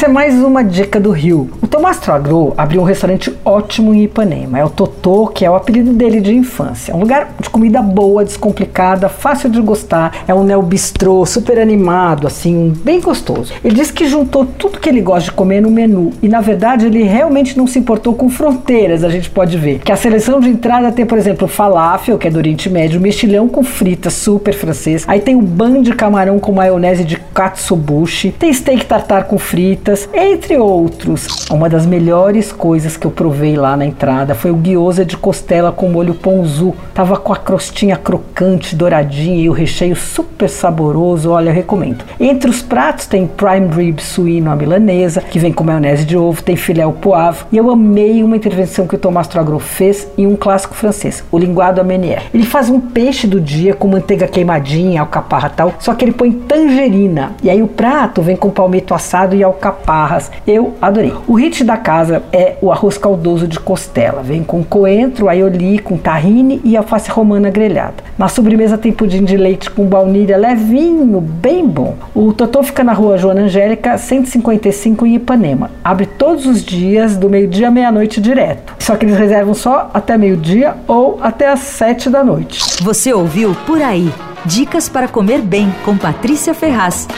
Essa é mais uma dica do Rio. O Tomastro Agro abriu um restaurante ótimo em Ipanema. É o Totô, que é o apelido dele de infância. É um lugar de comida boa, descomplicada, fácil de gostar. É um neo bistrô, super animado, assim, bem gostoso. Ele disse que juntou tudo que ele gosta de comer no menu. E na verdade ele realmente não se importou com fronteiras, a gente pode ver. Que a seleção de entrada tem, por exemplo, falafel, que é do Oriente Médio, mexilhão com frita, super francês. Aí tem o ban de camarão com maionese de katsubushi. Tem steak tartar com fritas, entre outros. Uma das melhores coisas que eu provei lá na entrada foi o gyoza de costela com molho ponzu. Tava com a crostinha crocante, douradinha e o recheio super saboroso. Olha, eu recomendo. Entre os pratos tem prime rib suíno à milanesa, que vem com maionese de ovo, tem filé ao poivre. E eu amei uma intervenção que o Tomás Troagro fez em um clássico francês, o linguado à Menière. Ele faz um peixe do dia com manteiga queimadinha, alcaparra tal, só que ele põe tangerina. E aí o prato vem com palmito assado e alcaparras. Eu adorei. O hit da casa é o arroz caldoso de costela. Vem com coentro, aioli, com tahine e alface romana grelhada. Na sobremesa tem pudim de leite com baunilha levinho, bem bom. O Totô fica na rua Joana Angélica, 155 em Ipanema. Abre todos os dias, do meio-dia à meia-noite direto. Só que eles reservam só até meio-dia ou até às sete da noite. Você ouviu Por Aí. Dicas para comer bem com Patrícia Ferraz.